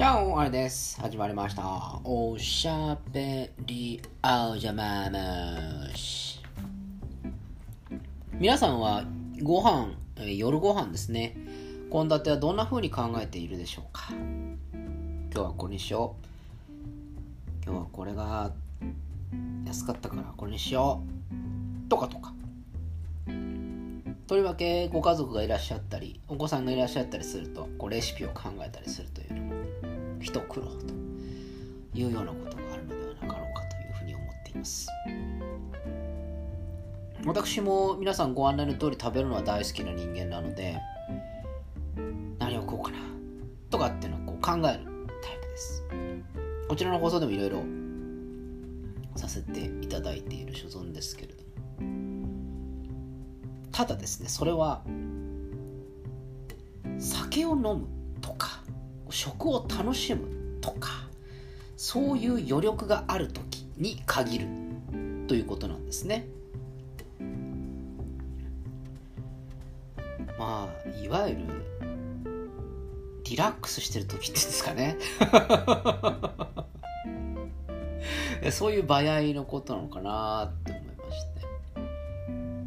じゃあ、あれです。始まりました。おしゃべりあおじゃまむし。皆さんはご飯、夜ご飯ですね。献立はどんな風に考えているでしょうか？今日はこれにしよう。今日はこれが安かったからこれにしよう。とかとか。とりわけご家族がいらっしゃったりお子さんがいらっしゃったりするとこうレシピを考えたりするというのも一苦労というようなことがあるのではなかろうかというふうに思っています。私も皆さんご案内の通り食べるのは大好きな人間なので何を食おうかなとかっていうのをこう考えるタイプです。こちらの放送でもいろいろさせていただいている所存ですけれどもただですねそれは酒を飲むとか食を楽しむとかそういう余力がある時に限るということなんですね。まあいわゆるリラックスしてる時っていうんですかね。そういう場合のことなのかなっ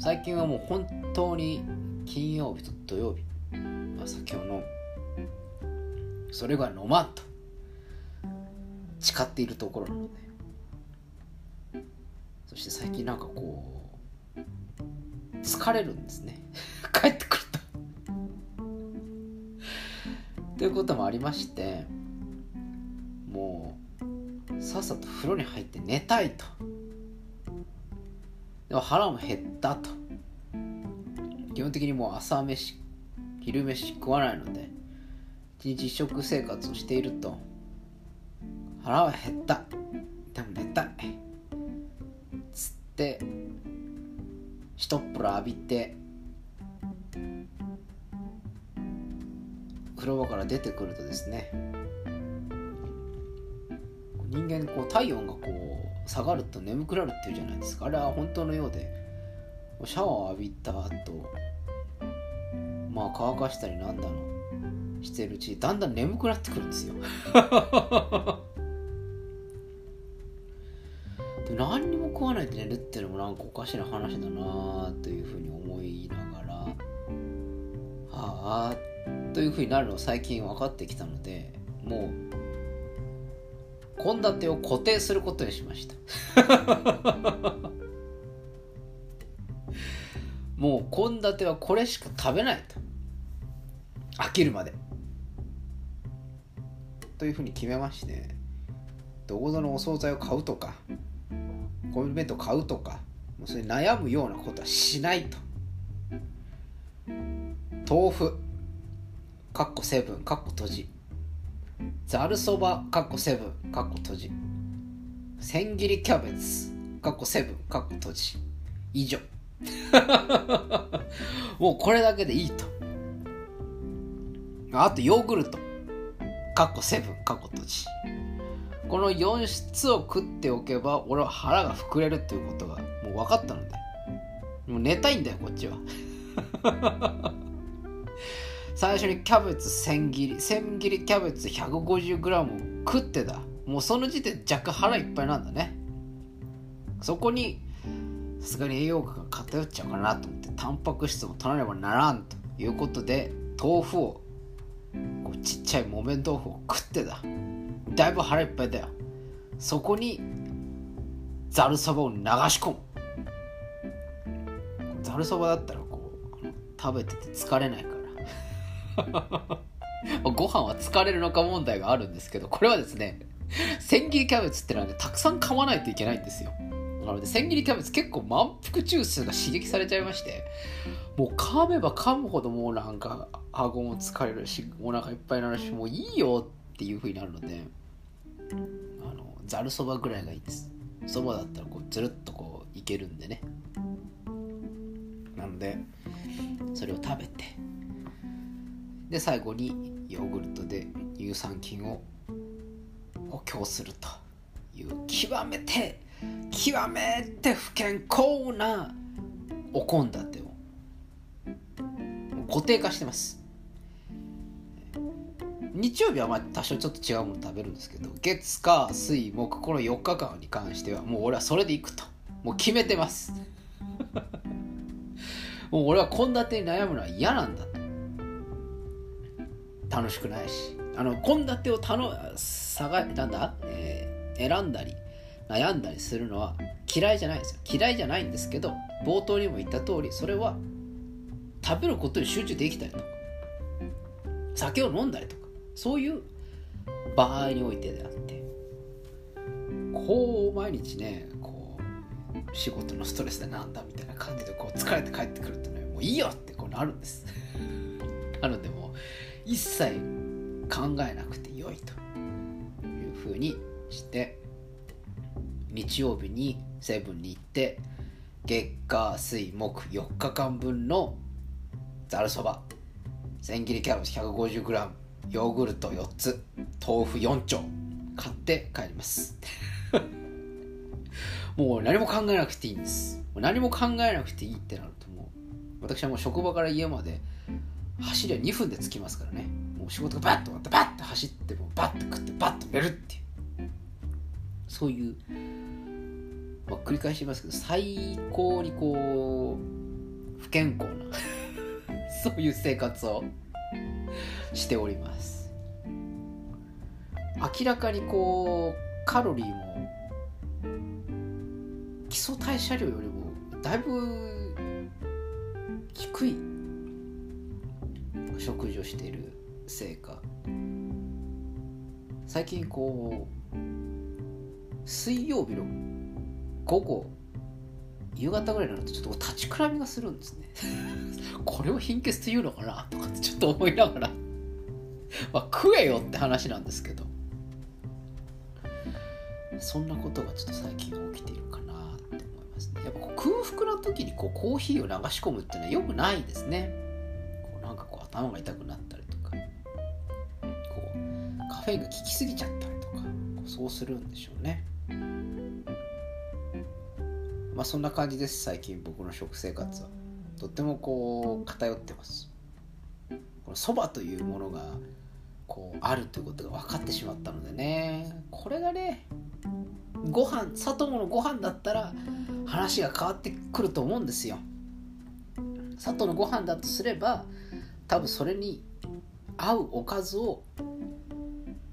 最近はもう本当に金曜日と土曜日、まあ、酒を飲むそれが飲まんと誓っているところなので。そして最近なんかこう疲れるんですね。帰ってくると。ということもありましてもうさっさと風呂に入って寝たいと。でも腹も減ったと。基本的にもう朝飯昼飯食わないので一日一食生活をしていると腹は減った。でも寝たいつって一っ風呂浴びて風呂場から出てくるとですね人間こう体温がこう下がると眠くなるっていうじゃないですか。あれは本当のようで。シャワー浴びた後まあ乾かしたりなんだのしてるうちだんだん眠くなってくるんですよ。で何にも食わないで寝るっていうのもなんかおかしな話だなというふうに思いながらはあというふうになるのを最近分かってきたのでもう献立を固定することにしました。もう献立はこれしか食べないと。飽きるまで。というふうに決めましてどこぞのお惣菜を買うとかコンビニ弁当買うとかもうそれ悩むようなことはしないと。豆腐かっこセブンかっこ閉じざるそばかっこセブンかっこ閉じ。千切りキャベツかっこセブンかっこ閉じ。以上。もうこれだけでいいと。あとヨーグルトかっこセブンかっこ閉じ。この4つを食っておけば俺は腹が膨れるっていうことがもう分かったので。もう寝たいんだよこっちは。最初にキャベツ千切り千切りキャベツ 150g を食ってだもうその時点で若干腹いっぱいなんだね。そこにさすがに栄養価が偏っちゃうかなと思ってタンパク質も取らねばならんということで豆腐をこうちっちゃい木綿豆腐を食ってだだいぶ腹いっぱいだよ。そこにざるそばを流し込む。ざるそばだったらこう食べてて疲れないから。ご飯は疲れるのか問題があるんですけどこれはですね千切りキャベツってのはねたくさん噛まないといけないんですよ。なので千切りキャベツ結構満腹中枢が刺激されちゃいましてもう噛めば噛むほどもうなんか顎も疲れるしお腹いっぱいになるしもういいよっていう風になるのでざるそばぐらいがいいです。そばだったらこうずるっとこういけるんでね。なのでそれを食べてで最後にヨーグルトで乳酸菌を補強すると。いう極めて極めて不健康なお献立を固定化してます。日曜日はまあ多少ちょっと違うもの食べるんですけど月火水木この4日間に関してはもう俺はそれでいくと。もう決めてます。もう俺は献立に悩むのは嫌なんだと楽しくないしあの献立をたの探なんだ、えー、選んだり悩んだりするのは嫌いじゃないですよ。嫌いじゃないんですけど冒頭にも言った通りそれは食べることに集中できたりとか酒を飲んだりとかそういう場合においてであってこう毎日ねこう仕事のストレスでなんだみたいな感じでこう疲れて帰ってくるとねもういいよってこうなるんです。なのでもう一切考えなくてよいと。いうふうにして日曜日にセブンに行って月火水木4日間分のざるそば。千切りキャベツ 150g ヨーグルト4つ豆腐4丁買って帰ります。もう何も考えなくていいんです。何も考えなくていいってなるともう私はもう職場から家まで走りは2分で着きますからね。もう仕事がバッと終わってバッと走ってもうバッと食ってバッと寝るっていう。そういう、まあ、繰り返しますけど最高にこう不健康な そういう生活をしております。明らかにこうカロリーも基礎代謝量よりもだいぶ低い。食事をしているせいか。最近こう水曜日の午後夕方ぐらいになるとちょっと立ちくらみがするんですね。これを貧血というのかなとかってちょっと思いながら。まあ食えよって話なんですけど。そんなことがちょっと最近起きているかなって思いますね。やっぱ空腹の時にこうコーヒーを流し込むっていうのはよくないですね。頭が痛くなったりとかこうカフェインが効きすぎちゃったりとかそうするんでしょうね。まあそんな感じです最近僕の食生活は。とってもこう偏ってます。このそばというものがこうあるということが分かってしまったのでね。これがねご飯佐藤のご飯だったら話が変わってくると思うんですよ。佐藤のご飯だとすれば多分それに合うおかずを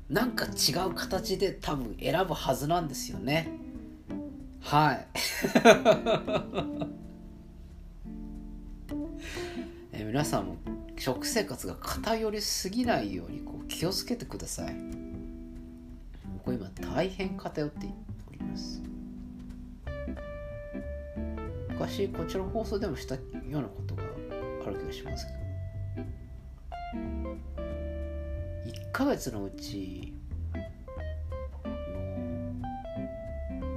なんか違う形で多分選ぶはずなんですよね。はい。え皆さんも食生活が偏りすぎないようにこう気をつけてください。僕今大変偏っております。昔こちらの放送でもしたようなことがある気がしますけど。ヶ月のうち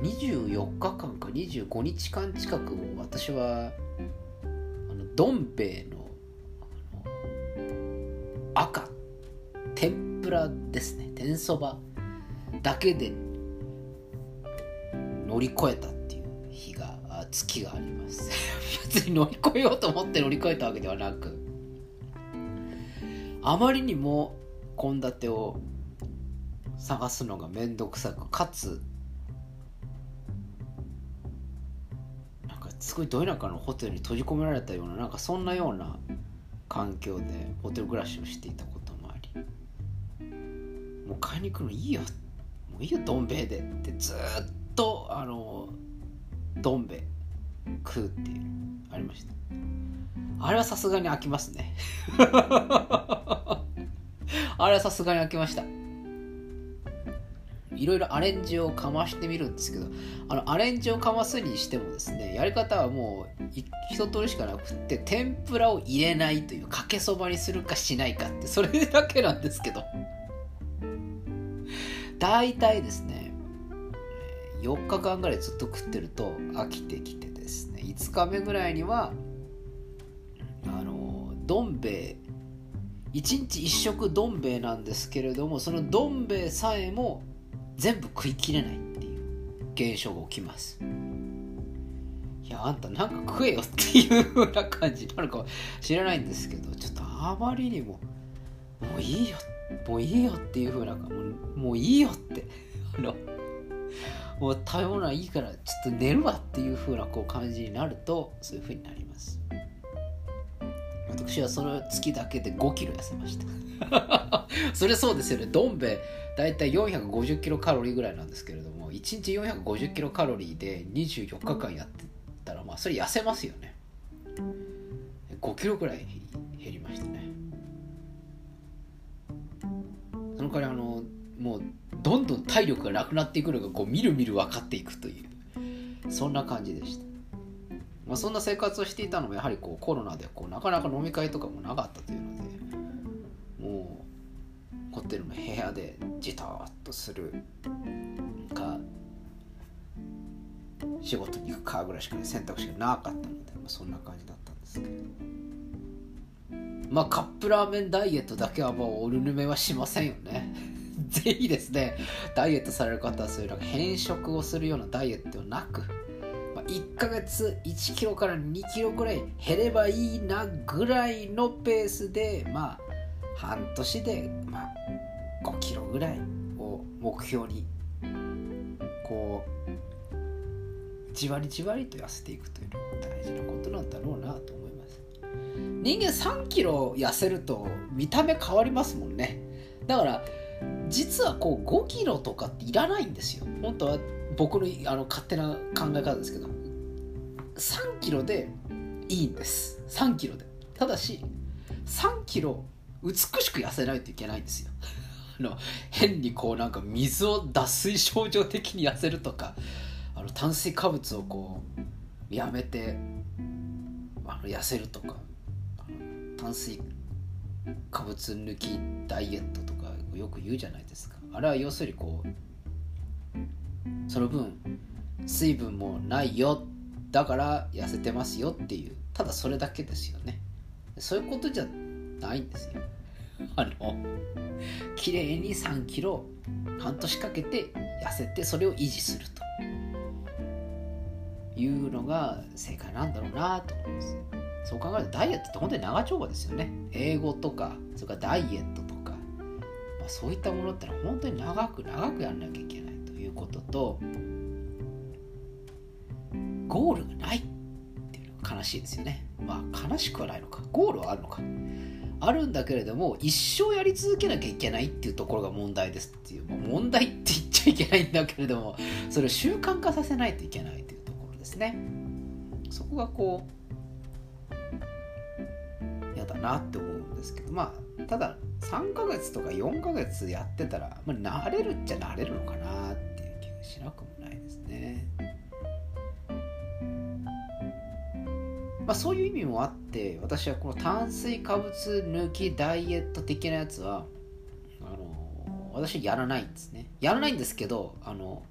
24日間か25日間近く私はあのどん兵衛の赤天ぷらですね。天そばだけで乗り越えたっていう日が月があります。別に乗り越えようと思って乗り越えたわけではなくあまりにも献立を探すのが面倒くさくかつなんかすごいど田舎のホテルに閉じ込められたようななんかそんなような環境でホテル暮らしをしていたこともありもう買いに行くのいいよもういいよどん兵衛でってずっとあのどん兵衛食うっていうありました。あれはさすがに飽きますね。あれはさすがに飽きました。いろいろアレンジをかましてみるんですけどあのアレンジをかますにしてもですねやり方はもう一通りしかなくって天ぷらを入れないというかけそばにするかしないかってそれだけなんですけど。大体ですね4日間ぐらいずっと食ってると飽きてきてですね5日目ぐらいにはあのどん兵衛1日1食どん兵衛なんですけれどもそのどん兵衛さえも全部食いきれないっていう現象が起きます。いやあんたなんか食えよっていう風な感じなるか知らないんですけどちょっとあまりにももういいよもういいよっていう風なもうもういいよって あのもう食べ物はいいからちょっと寝るわっていう風なこう感じになるとそういう風になります。私はその月だけで5キロ痩せました。それそうですよね。どん兵衛大体450キロカロリーぐらいなんですけれども1日450キロカロリーで24日間やってたらまあそれ痩せますよね。5キロぐらい減りましたね。その代わりあのもうどんどん体力がなくなっていくのがこうみるみる分かっていくというそんな感じでした、まあ、そんな生活をしていたのもやはりこうコロナでこうなかなか飲み会とかもなかったというのでもうホテルの部屋でじとっとするか仕事に行くかぐらいしか選択肢がなかったので、まあ、そんな感じだったんですけどまあカップラーメンダイエットだけはもうおるぬめはしませんよね。ぜひですねダイエットされる方はそういうなんか変色をするようなダイエットはなく、1ヶ月1キロから2キロぐらい減ればいいなぐらいのペースでまあ半年で、まあ、5キロぐらいを目標にこうじわりじわりと痩せていくというのが大事なことなんだろうなと思います人間3キロ痩せると見た目変わりますもんね。だから実はこう5キロとかっていらないんですよ。本当は僕のあの勝手な考え方ですけど。3キロでいいんです。3キロで。ただし3キロ美しく痩せないといけないんですよ。あの変にこうなんか水を脱水症状的に痩せるとかあの炭水化物をこうやめてあの痩せるとか炭水化物抜きダイエットとかよく言うじゃないですか。あれは要するにこうその分水分もないよだから痩せてますよっていう。ただそれだけですよね。そういうことじゃないんですよ。あの綺麗に3キロ半年かけて痩せてそれを維持すると。いうのが正解なんだろうなと思います。そう考えるとダイエットって本当に長丁場ですよね。英語とかそれからダイエットとか、まあ、そういったものってのは本当に長く長くやらなきゃいけないということとゴールがないっていうのが悲しいですよね。まあ悲しくはないのか。ゴールはあるのか。あるんだけれども一生やり続けなきゃいけないっていうところが問題ですっていう、まあ、問題って言っちゃいけないんだけれどもそれを習慣化させないといけないというところですね。そこがこう嫌だなって思うんですけど。まあただ3ヶ月とか4ヶ月やってたら、まあ、慣れるっちゃ慣れるのかなっていう気がしなくもまあ、そういう意味もあって私はこの炭水化物抜きダイエット的なやつはあの私はやらないんですねやらないんですけどあの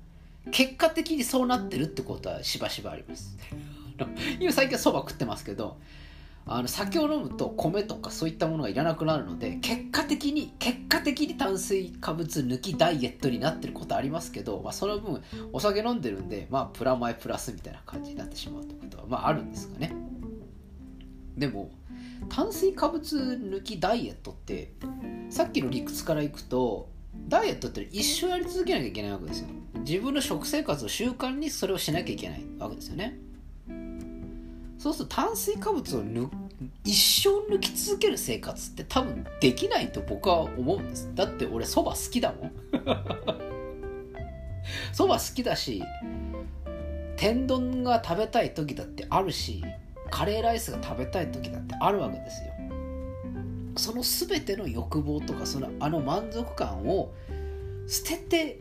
結果的にそうなってるってことはしばしばあります 今最近そば食ってますけどあの酒を飲むと米とかそういったものがいらなくなるので結果的に結果的に炭水化物抜きダイエットになってることありますけど、まあ、その分お酒飲んでるんで、まあ、プラマイプラスみたいな感じになってしまうということは、まあ、あるんですかね。でも炭水化物抜きダイエットってさっきの理屈からいくとダイエットって一生やり続けなきゃいけないわけですよ。自分の食生活を習慣にそれをしなきゃいけないわけですよね。そうすると炭水化物を抜一生抜き続ける生活って多分できないと僕は思うんです。だって俺そば好きだもん。そば好きだし天丼が食べたい時だってあるしカレーライスが食べたい時だってあるわけですよ。その全ての欲望とかそのあの満足感を捨てて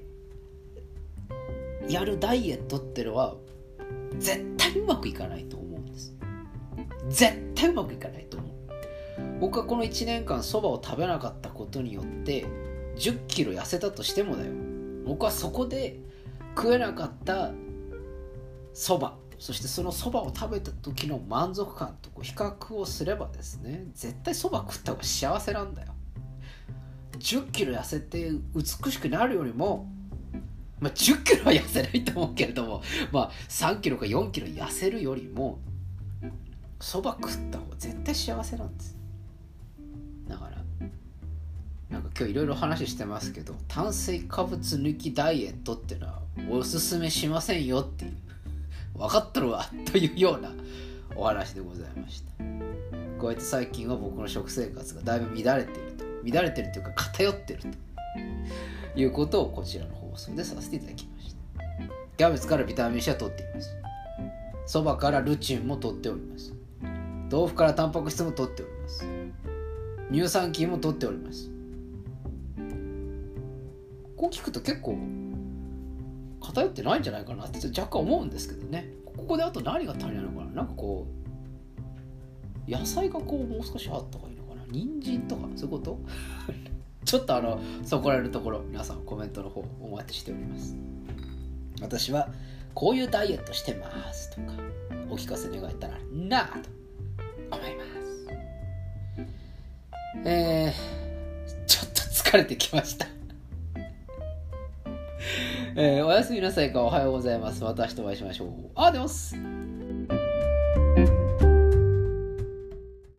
やるダイエットってのは絶対うまくいかないと思うんです。絶対うまくいかないと思う。僕はこの1年間そばを食べなかったことによって1 0キロ痩せたとしてもだよ。僕はそこで食えなかったそばそしてそのそばを食べた時の満足感とこう比較をすればですね絶対そば食った方が幸せなんだよ。1 0キロ痩せて美しくなるよりもまあ、10キロは痩せないと思うけれども、まあ、3キロか4キロ痩せるよりもそば食った方が絶対幸せなんです。だからなんか今日いろいろ話してますけど炭水化物抜きダイエットっていうのはおすすめしませんよっていう。分かっとるわというようなお話でございました。こうやって最近は僕の食生活がだいぶ乱れていると。乱れてるというか偏ってると。いうことをこちらの放送でさせていただきました。キャベツからビタミン C は取っています。そばからルチンも取っております。豆腐からタンパク質も取っております。乳酸菌も取っております。こう聞くと結構偏ってないんじゃないかなって若干思うんですけどね。ここであと何が足りないのかな？なんかこう野菜がこうもう少しあった方がいいのかな？人参とか？そういうこと？ちょっとあのそこられるところ皆さんコメントの方お待ちしております。私はこういうダイエットしてますとかお聞かせ願えたらなあと思います。えー、ちょっと疲れてきました。えー、おやすみなさいかおはようございます。また明日お会いしましょう。あ、でます。